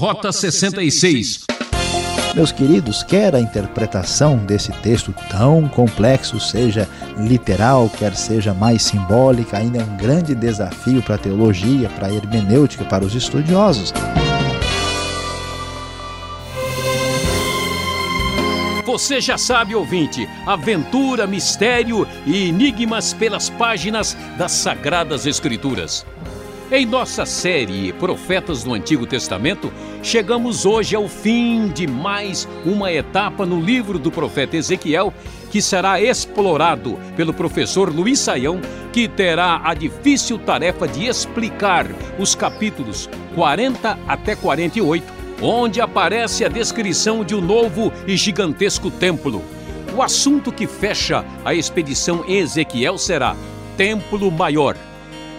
Rota 66. Meus queridos, quer a interpretação desse texto tão complexo seja literal, quer seja mais simbólica, ainda é um grande desafio para a teologia, para a hermenêutica, para os estudiosos. Você já sabe, ouvinte, aventura, mistério e enigmas pelas páginas das Sagradas Escrituras. Em nossa série Profetas do Antigo Testamento, chegamos hoje ao fim de mais uma etapa no livro do profeta Ezequiel, que será explorado pelo professor Luiz Saião, que terá a difícil tarefa de explicar os capítulos 40 até 48, onde aparece a descrição de um novo e gigantesco templo. O assunto que fecha a expedição Ezequiel será Templo Maior.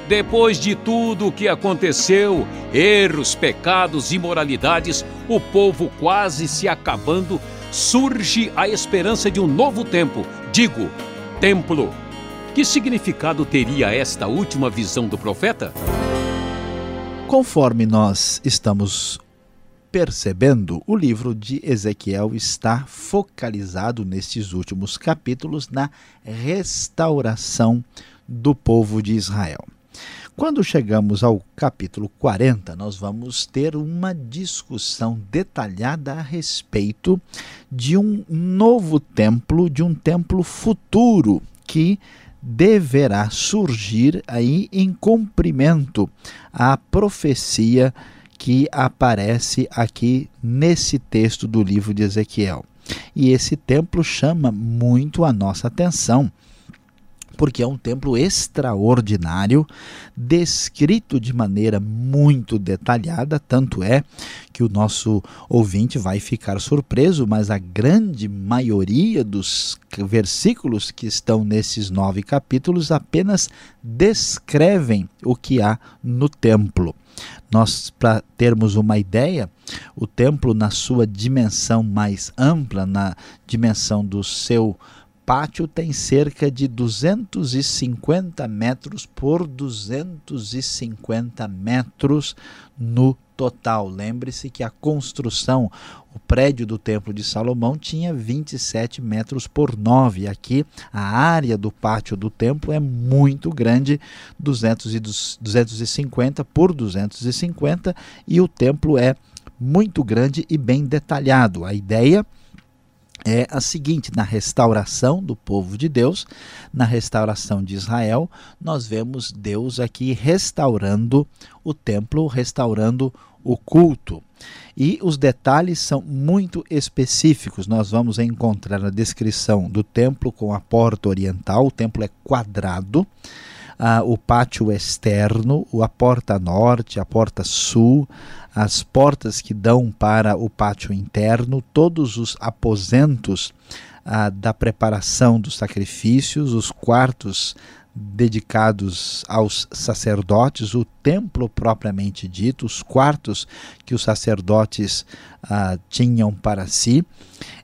Depois de tudo o que aconteceu, erros, pecados, imoralidades, o povo quase se acabando, surge a esperança de um novo tempo, digo, templo. Que significado teria esta última visão do profeta? Conforme nós estamos percebendo, o livro de Ezequiel está focalizado nestes últimos capítulos na restauração do povo de Israel. Quando chegamos ao capítulo 40, nós vamos ter uma discussão detalhada a respeito de um novo templo, de um templo futuro que deverá surgir aí em cumprimento à profecia que aparece aqui nesse texto do livro de Ezequiel. E esse templo chama muito a nossa atenção porque é um templo extraordinário, descrito de maneira muito detalhada, tanto é que o nosso ouvinte vai ficar surpreso, mas a grande maioria dos versículos que estão nesses nove capítulos apenas descrevem o que há no templo. Nós, para termos uma ideia, o templo, na sua dimensão mais ampla, na dimensão do seu pátio tem cerca de 250 metros por 250 metros no total. Lembre-se que a construção, o prédio do Templo de Salomão tinha 27 metros por 9. Aqui a área do pátio do templo é muito grande, 200 e 250 por 250, e o templo é muito grande e bem detalhado. A ideia é é a seguinte: na restauração do povo de Deus, na restauração de Israel, nós vemos Deus aqui restaurando o templo, restaurando o culto. E os detalhes são muito específicos. Nós vamos encontrar a descrição do templo com a porta oriental, o templo é quadrado. Ah, o pátio externo, a porta norte, a porta sul, as portas que dão para o pátio interno, todos os aposentos ah, da preparação dos sacrifícios, os quartos dedicados aos sacerdotes, o templo propriamente dito, os quartos que os sacerdotes ah, tinham para si,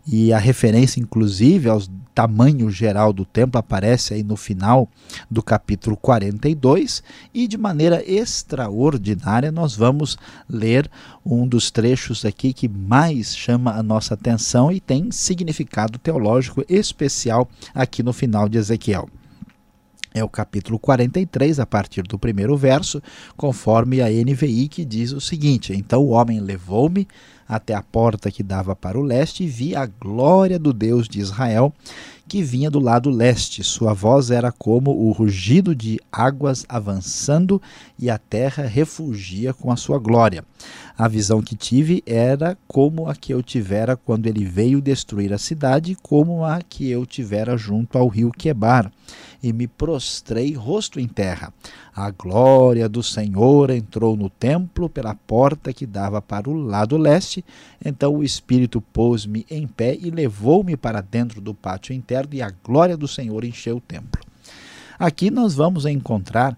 e a referência, inclusive, ao tamanho geral do templo aparece aí no final do capítulo 42, e de maneira extraordinária nós vamos ler um dos trechos aqui que mais chama a nossa atenção e tem significado teológico especial aqui no final de Ezequiel. É o capítulo 43, a partir do primeiro verso, conforme a NVI, que diz o seguinte: Então o homem levou-me até a porta que dava para o leste e vi a glória do Deus de Israel que vinha do lado leste. Sua voz era como o rugido de águas avançando e a terra refugia com a sua glória. A visão que tive era como a que eu tivera quando ele veio destruir a cidade, como a que eu tivera junto ao rio Quebar e me prostrei rosto em terra. A glória do Senhor entrou no templo pela porta que dava para o lado leste. Então o Espírito pôs-me em pé e levou-me para dentro do pátio interno, e a glória do Senhor encheu o templo. Aqui nós vamos encontrar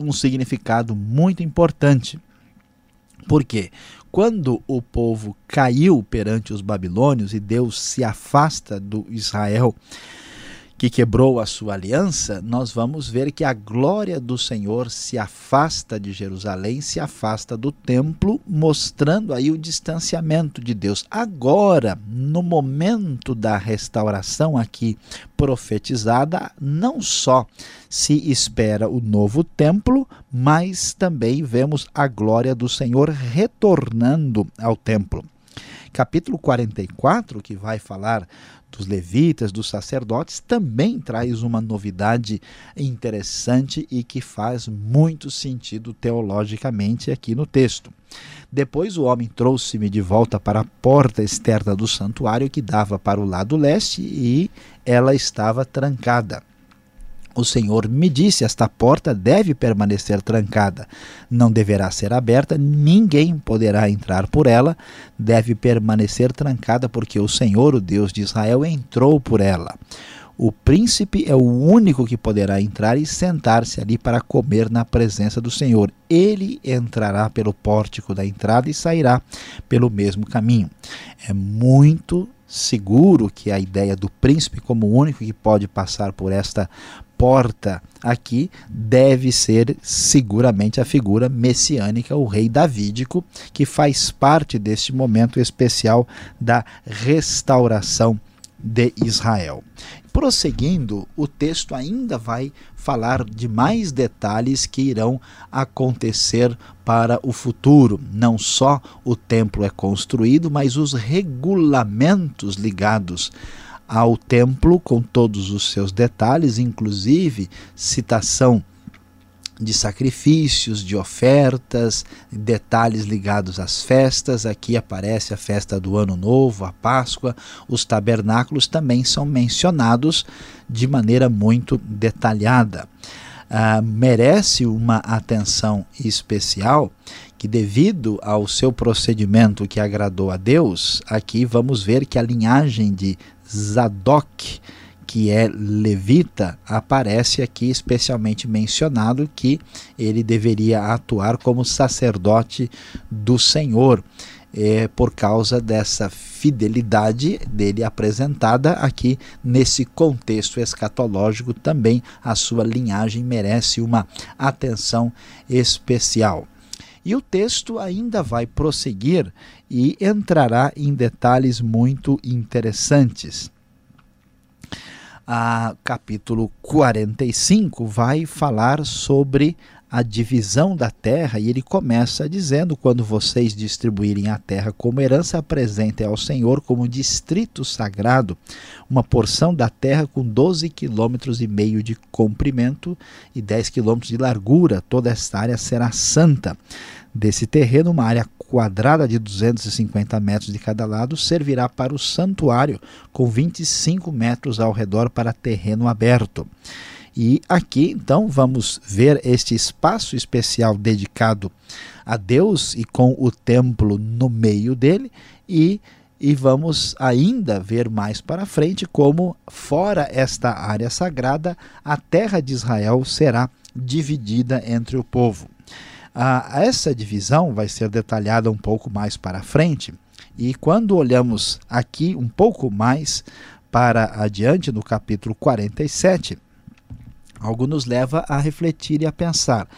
um significado muito importante. Porque quando o povo caiu perante os babilônios e Deus se afasta do Israel que quebrou a sua aliança, nós vamos ver que a glória do Senhor se afasta de Jerusalém, se afasta do templo, mostrando aí o distanciamento de Deus. Agora, no momento da restauração aqui profetizada, não só se espera o novo templo, mas também vemos a glória do Senhor retornando ao templo capítulo 44, que vai falar dos levitas, dos sacerdotes, também traz uma novidade interessante e que faz muito sentido teologicamente aqui no texto. Depois o homem trouxe-me de volta para a porta externa do santuário que dava para o lado leste e ela estava trancada. O Senhor me disse: Esta porta deve permanecer trancada, não deverá ser aberta, ninguém poderá entrar por ela, deve permanecer trancada, porque o Senhor, o Deus de Israel, entrou por ela. O príncipe é o único que poderá entrar e sentar-se ali para comer na presença do Senhor. Ele entrará pelo pórtico da entrada e sairá pelo mesmo caminho. É muito seguro que a ideia do príncipe como o único que pode passar por esta porta aqui deve ser seguramente a figura messiânica, o rei davídico, que faz parte deste momento especial da restauração de Israel. Prosseguindo, o texto ainda vai falar de mais detalhes que irão acontecer para o futuro. Não só o templo é construído, mas os regulamentos ligados ao templo com todos os seus detalhes, inclusive citação de sacrifícios, de ofertas, detalhes ligados às festas. Aqui aparece a festa do Ano Novo, a Páscoa. Os tabernáculos também são mencionados de maneira muito detalhada. Uh, merece uma atenção especial que, devido ao seu procedimento que agradou a Deus, aqui vamos ver que a linhagem de Zadok, que é levita, aparece aqui especialmente mencionado que ele deveria atuar como sacerdote do Senhor. É, por causa dessa fidelidade dele apresentada aqui nesse contexto escatológico, também a sua linhagem merece uma atenção especial. E o texto ainda vai prosseguir e entrará em detalhes muito interessantes. A capítulo 45 vai falar sobre a divisão da terra, e ele começa dizendo: Quando vocês distribuírem a terra como herança, apresentem ao Senhor como distrito sagrado uma porção da terra com 12 quilômetros e meio de comprimento e 10 quilômetros de largura. Toda esta área será santa. Desse terreno, uma área quadrada de 250 metros de cada lado servirá para o santuário, com 25 metros ao redor para terreno aberto. E aqui então vamos ver este espaço especial dedicado a Deus e com o templo no meio dele e e vamos ainda ver mais para frente como fora esta área sagrada a terra de Israel será dividida entre o povo. Ah, essa divisão vai ser detalhada um pouco mais para frente e quando olhamos aqui um pouco mais para adiante no capítulo 47 algo nos leva a refletir e a pensar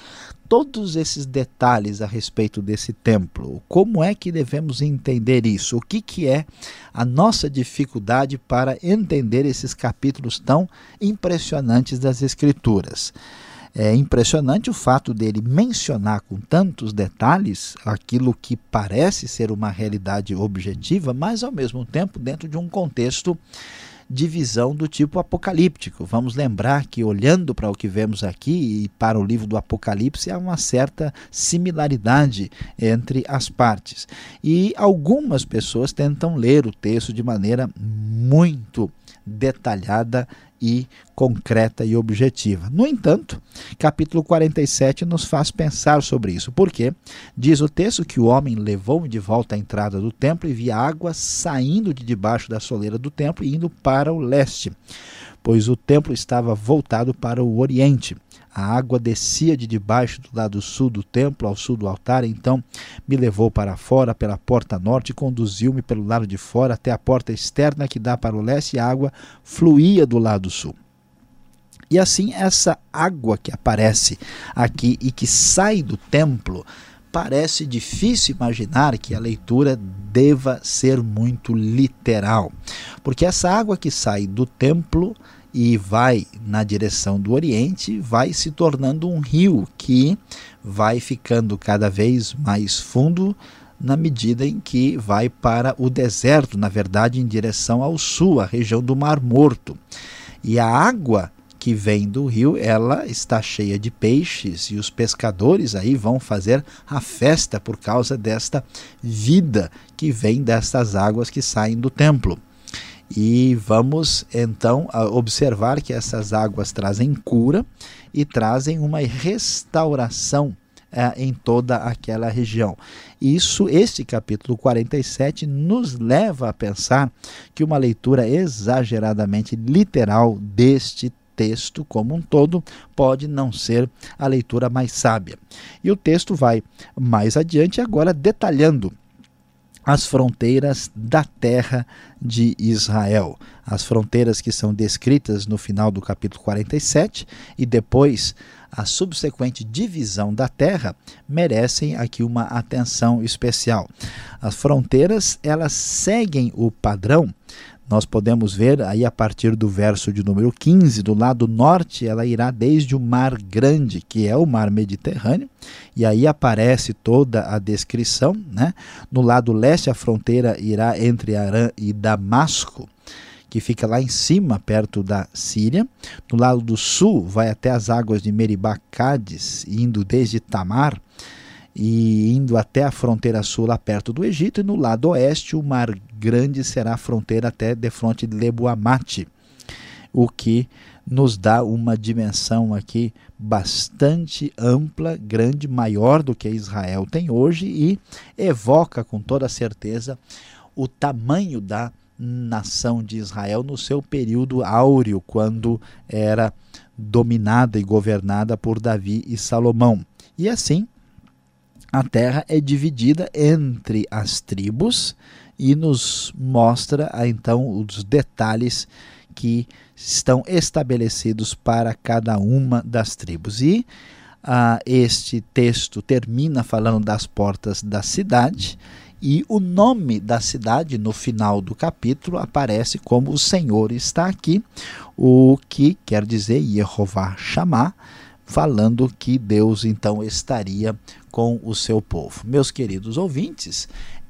todos esses detalhes a respeito desse templo. Como é que devemos entender isso? O que, que é a nossa dificuldade para entender esses capítulos tão impressionantes das Escrituras? É impressionante o fato dele mencionar com tantos detalhes aquilo que parece ser uma realidade objetiva, mas ao mesmo tempo dentro de um contexto de visão do tipo apocalíptico. Vamos lembrar que, olhando para o que vemos aqui e para o livro do Apocalipse, há uma certa similaridade entre as partes. E algumas pessoas tentam ler o texto de maneira muito detalhada e concreta e objetiva. No entanto, capítulo 47 nos faz pensar sobre isso, porque diz o texto que o homem levou de volta à entrada do templo e via água saindo de debaixo da soleira do templo e indo para o leste, pois o templo estava voltado para o oriente. A água descia de debaixo do lado sul do templo ao sul do altar, então me levou para fora pela porta norte e conduziu-me pelo lado de fora até a porta externa que dá para o leste, e a água fluía do lado sul. E assim, essa água que aparece aqui e que sai do templo, parece difícil imaginar que a leitura deva ser muito literal, porque essa água que sai do templo e vai na direção do Oriente, vai se tornando um rio que vai ficando cada vez mais fundo na medida em que vai para o deserto, na verdade, em direção ao sul, a região do Mar Morto. E a água que vem do rio, ela está cheia de peixes e os pescadores aí vão fazer a festa por causa desta vida que vem destas águas que saem do templo. E vamos então observar que essas águas trazem cura e trazem uma restauração é, em toda aquela região. Isso, este capítulo 47 nos leva a pensar que uma leitura exageradamente literal deste texto como um todo pode não ser a leitura mais sábia. E o texto vai mais adiante agora detalhando as fronteiras da terra de Israel. As fronteiras que são descritas no final do capítulo 47 e depois a subsequente divisão da terra merecem aqui uma atenção especial. As fronteiras, elas seguem o padrão nós podemos ver aí a partir do verso de número 15, do lado norte, ela irá desde o Mar Grande, que é o Mar Mediterrâneo, e aí aparece toda a descrição. Né? No lado leste, a fronteira irá entre Arã e Damasco, que fica lá em cima, perto da Síria. No lado do sul, vai até as águas de Meribá Cádiz, indo desde Tamar e indo até a fronteira sul, lá perto do Egito, e no lado oeste, o Mar Grande será a fronteira até de fronte de Lebuamate, o que nos dá uma dimensão aqui bastante ampla, grande, maior do que Israel tem hoje e evoca com toda certeza o tamanho da nação de Israel no seu período áureo, quando era dominada e governada por Davi e Salomão. E assim, a terra é dividida entre as tribos e nos mostra então os detalhes que estão estabelecidos para cada uma das tribos. E ah, este texto termina falando das portas da cidade e o nome da cidade no final do capítulo aparece como o Senhor está aqui, o que quer dizer Jeová chamar falando que Deus então estaria com o seu povo. Meus queridos ouvintes,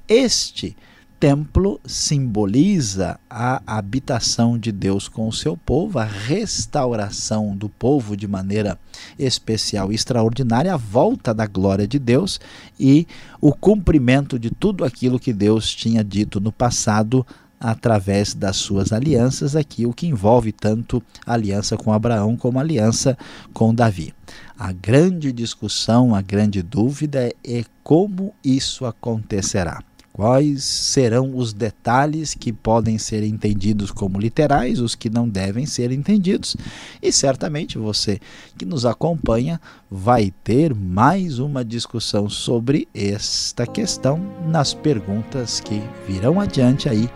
este templo simboliza a habitação de Deus com o seu povo, a restauração do povo de maneira especial e extraordinária, a volta da glória de Deus e o cumprimento de tudo aquilo que Deus tinha dito no passado através das suas alianças, aqui o que envolve tanto aliança com Abraão como aliança com Davi. A grande discussão, a grande dúvida é como isso acontecerá. Quais serão os detalhes que podem ser entendidos como literais, os que não devem ser entendidos? E certamente você que nos acompanha vai ter mais uma discussão sobre esta questão nas perguntas que virão adiante aí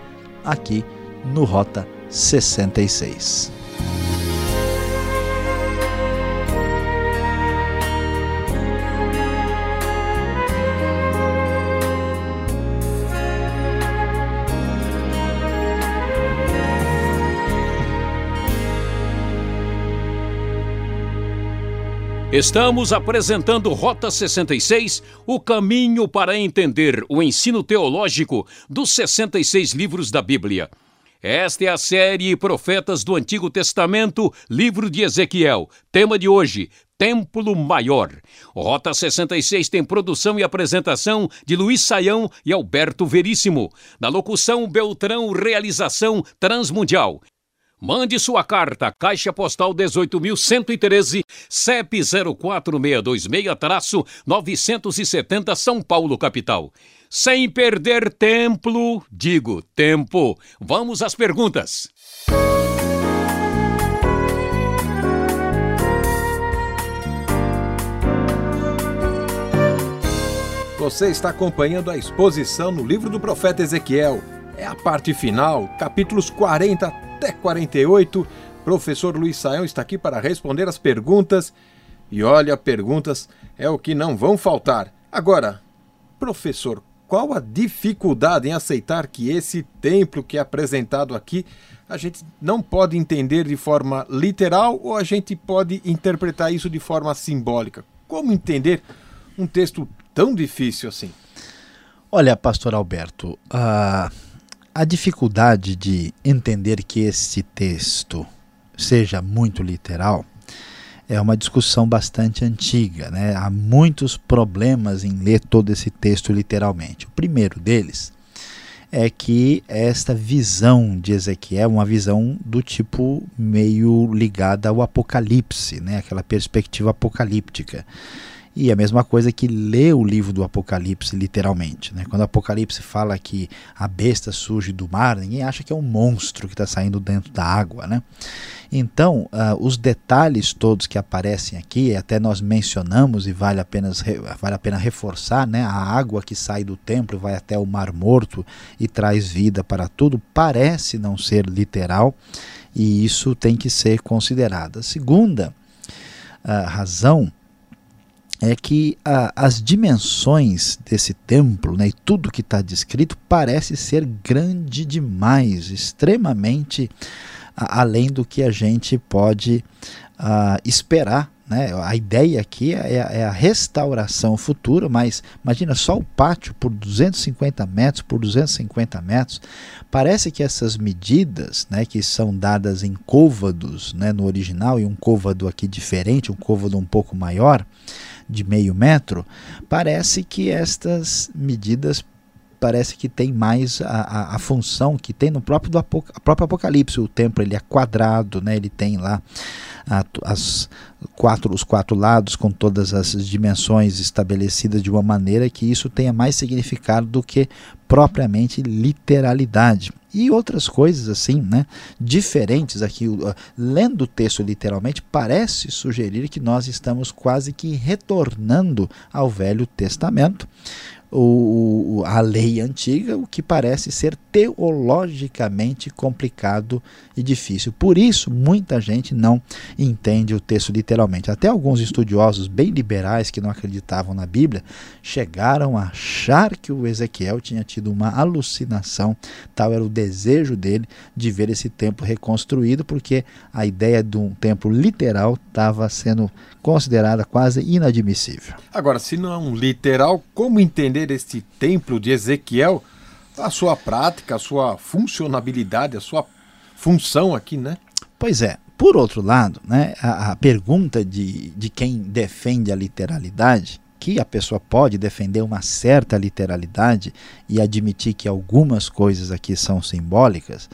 aqui no Rota 66. Estamos apresentando Rota 66, o caminho para entender o ensino teológico dos 66 livros da Bíblia. Esta é a série Profetas do Antigo Testamento, livro de Ezequiel. Tema de hoje: Templo Maior. Rota 66 tem produção e apresentação de Luiz Saião e Alberto Veríssimo. Na locução Beltrão, realização Transmundial. Mande sua carta, Caixa Postal 18.113, CEP 04626-970 São Paulo, capital. Sem perder tempo, digo tempo. Vamos às perguntas. Você está acompanhando a exposição no livro do profeta Ezequiel. É a parte final, capítulos 40 até 48, Professor Luiz Saião está aqui para responder as perguntas. E olha, perguntas é o que não vão faltar. Agora, professor, qual a dificuldade em aceitar que esse templo que é apresentado aqui a gente não pode entender de forma literal ou a gente pode interpretar isso de forma simbólica? Como entender um texto tão difícil assim? Olha, pastor Alberto, a, a dificuldade de entender que esse texto seja muito literal é uma discussão bastante antiga. Né? Há muitos problemas em ler todo esse texto literalmente. O primeiro deles é que esta visão de Ezequiel é uma visão do tipo meio ligada ao Apocalipse, né? aquela perspectiva apocalíptica. E a mesma coisa que lê o livro do Apocalipse literalmente. Né? Quando o Apocalipse fala que a besta surge do mar, ninguém acha que é um monstro que está saindo dentro da água. Né? Então, uh, os detalhes todos que aparecem aqui, até nós mencionamos e vale a pena, vale a pena reforçar, né? a água que sai do templo vai até o Mar Morto e traz vida para tudo, parece não ser literal e isso tem que ser considerado. A segunda uh, razão é que a, as dimensões desse templo né, e tudo que está descrito parece ser grande demais, extremamente a, além do que a gente pode uh, esperar. Né? A ideia aqui é, é, a restauração futura, mas imagina só o pátio por 250 metros por 250 metros. Parece que essas medidas, né, que são dadas em côvados né, no original, e um côvado aqui diferente, um côvado um pouco maior, de meio metro, parece que estas medidas parece que tem mais a, a, a, função que tem no próprio, do apoc próprio Apocalipse. O templo ele é quadrado, né? ele tem lá a, as quatro, os quatro lados com todas as dimensões estabelecidas de uma maneira que isso tenha mais significado do que propriamente literalidade. E outras coisas assim, né, diferentes aqui, lendo o texto literalmente, parece sugerir que nós estamos quase que retornando ao Velho Testamento, o, a lei antiga, o que parece ser teologicamente complicado e difícil. Por isso, muita gente não entende o texto literalmente. Até alguns estudiosos bem liberais que não acreditavam na Bíblia chegaram a achar que o Ezequiel tinha tido uma alucinação, tal era o desejo dele de ver esse templo reconstruído, porque a ideia de um templo literal estava sendo considerada quase inadmissível. Agora, se não é um literal, como entender este templo de Ezequiel, a sua prática, a sua funcionabilidade, a sua função aqui, né? Pois é. Por outro lado, né, a, a pergunta de, de quem defende a literalidade que a pessoa pode defender uma certa literalidade e admitir que algumas coisas aqui são simbólicas,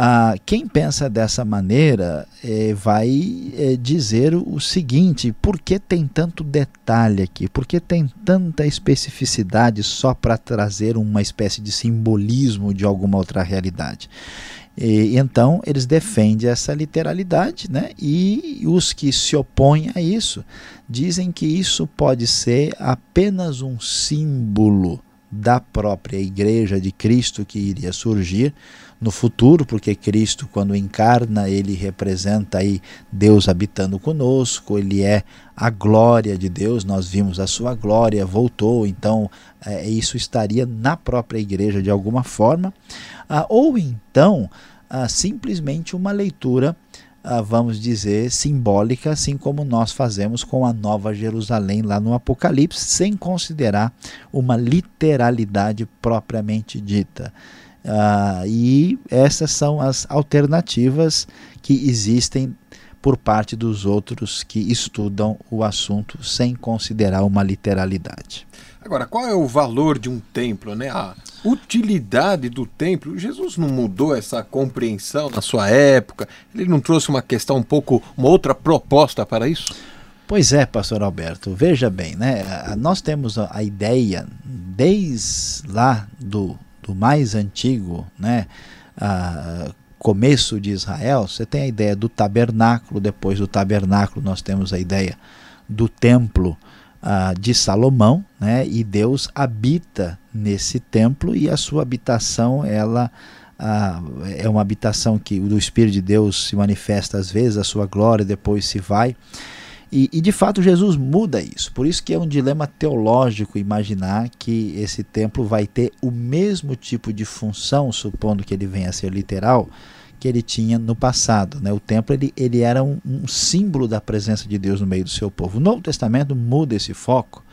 ah, quem pensa dessa maneira eh, vai eh, dizer o seguinte: por que tem tanto detalhe aqui? Por que tem tanta especificidade só para trazer uma espécie de simbolismo de alguma outra realidade? E, então eles defendem essa literalidade, né? E os que se opõem a isso dizem que isso pode ser apenas um símbolo da própria igreja de Cristo que iria surgir no futuro, porque Cristo, quando encarna, ele representa aí Deus habitando conosco, ele é a glória de Deus, nós vimos a sua glória, voltou, então é, isso estaria na própria igreja de alguma forma, ah, ou então ah, simplesmente uma leitura vamos dizer, simbólica, assim como nós fazemos com a Nova Jerusalém lá no Apocalipse, sem considerar uma literalidade propriamente dita. Uh, e essas são as alternativas que existem por parte dos outros que estudam o assunto sem considerar uma literalidade. Agora, qual é o valor de um templo, né? A utilidade do templo. Jesus não mudou essa compreensão na sua época? Ele não trouxe uma questão um pouco, uma outra proposta para isso? Pois é, pastor Alberto, veja bem, né? Nós temos a ideia desde lá do do mais antigo, né, a, começo de Israel, você tem a ideia do tabernáculo, depois do tabernáculo nós temos a ideia do templo uh, de Salomão, né, e Deus habita nesse templo e a sua habitação ela é uma habitação que o Espírito de Deus se manifesta às vezes, a sua glória depois se vai. E, e, de fato Jesus muda isso. Por isso que é um dilema teológico imaginar que esse templo vai ter o mesmo tipo de função, supondo que ele venha a ser literal, que ele tinha no passado. Né? O templo ele, ele era um, um símbolo da presença de Deus no meio do seu povo. O Novo Testamento muda esse foco,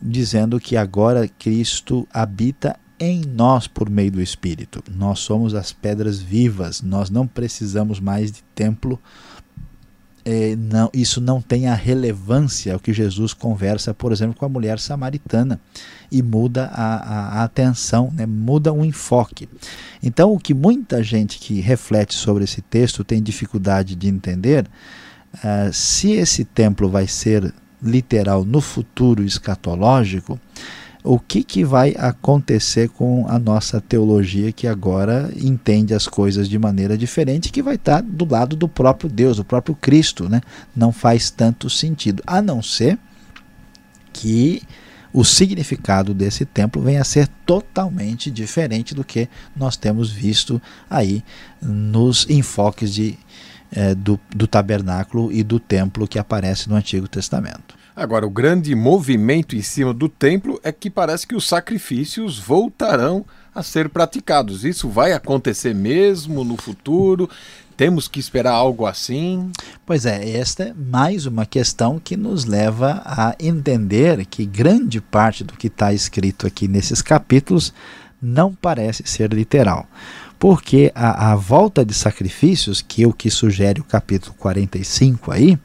dizendo que agora Cristo habita em nós por meio do Espírito. Nós somos as pedras vivas, nós não precisamos mais de templo é, não, isso não tem a relevância o que Jesus conversa, por exemplo, com a mulher samaritana e muda a, a, a atenção, né? muda o enfoque. Então, o que muita gente que reflete sobre esse texto tem dificuldade de entender, uh, se esse templo vai ser literal no futuro escatológico, o que, que vai acontecer com a nossa teologia que agora entende as coisas de maneira diferente, que vai estar do lado do próprio Deus, do próprio Cristo, né? Não faz tanto sentido, a não ser que o significado desse templo venha a ser totalmente diferente do que nós temos visto aí nos enfoques de, eh, do, do tabernáculo e do templo que aparece no Antigo Testamento. Agora, o grande movimento em cima do templo é que parece que os sacrifícios voltarão a ser praticados. Isso vai acontecer mesmo no futuro? Temos que esperar algo assim? Pois é, esta é mais uma questão que nos leva a entender que grande parte do que está escrito aqui nesses capítulos não parece ser literal. Porque a, a volta de sacrifícios, que é o que sugere o capítulo 45 aí,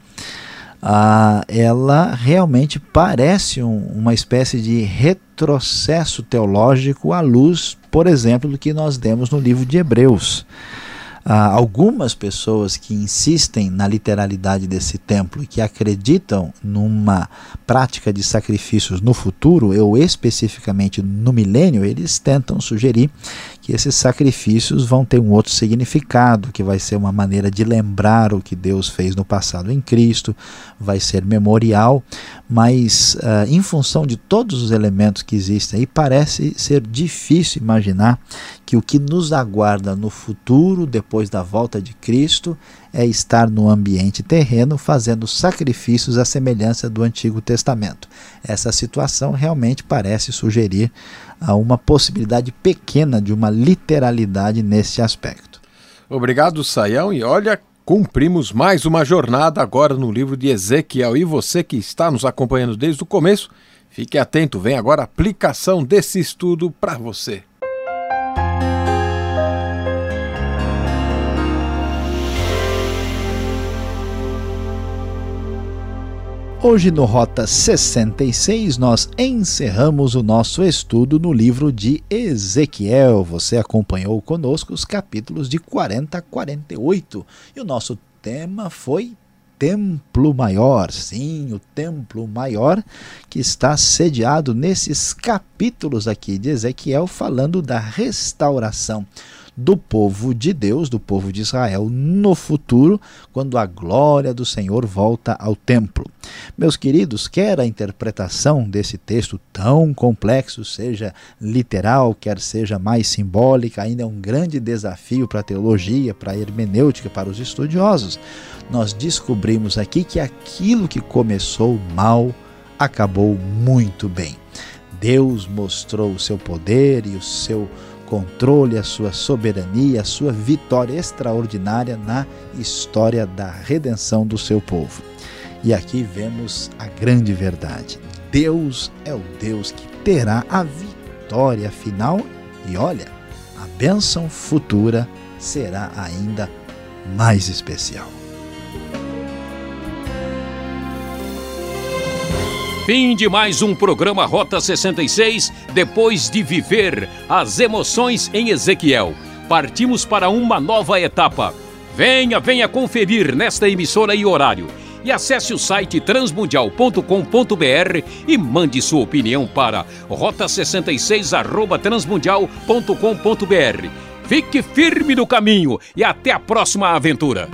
ah, ela realmente parece um, uma espécie de retrocesso teológico à luz, por exemplo, do que nós demos no livro de Hebreus. Ah, algumas pessoas que insistem na literalidade desse templo e que acreditam numa prática de sacrifícios no futuro, ou especificamente no milênio, eles tentam sugerir que esses sacrifícios vão ter um outro significado, que vai ser uma maneira de lembrar o que Deus fez no passado em Cristo, vai ser memorial, mas uh, em função de todos os elementos que existem aí, parece ser difícil imaginar que o que nos aguarda no futuro, depois da volta de Cristo, é estar no ambiente terreno fazendo sacrifícios à semelhança do Antigo Testamento. Essa situação realmente parece sugerir a uma possibilidade pequena de uma literalidade nesse aspecto. Obrigado, Saião, e olha, cumprimos mais uma jornada agora no livro de Ezequiel. E você que está nos acompanhando desde o começo, fique atento, vem agora a aplicação desse estudo para você. Hoje no Rota 66 nós encerramos o nosso estudo no livro de Ezequiel. Você acompanhou conosco os capítulos de 40 a 48 e o nosso tema foi Templo Maior. Sim, o Templo Maior que está sediado nesses capítulos aqui de Ezequiel falando da restauração do povo de Deus, do povo de Israel, no futuro, quando a glória do Senhor volta ao templo. Meus queridos, quer a interpretação desse texto tão complexo seja literal, quer seja mais simbólica, ainda é um grande desafio para a teologia, para a hermenêutica, para os estudiosos. Nós descobrimos aqui que aquilo que começou mal acabou muito bem. Deus mostrou o seu poder e o seu controle, a sua soberania, a sua vitória extraordinária na história da redenção do seu povo. E aqui vemos a grande verdade. Deus é o Deus que terá a vitória final e olha, a bênção futura será ainda mais especial. Fim de mais um programa Rota 66, depois de viver as emoções em Ezequiel. Partimos para uma nova etapa. Venha, venha conferir nesta emissora e horário. E acesse o site transmundial.com.br e mande sua opinião para rota66@transmundial.com.br. Fique firme no caminho e até a próxima aventura.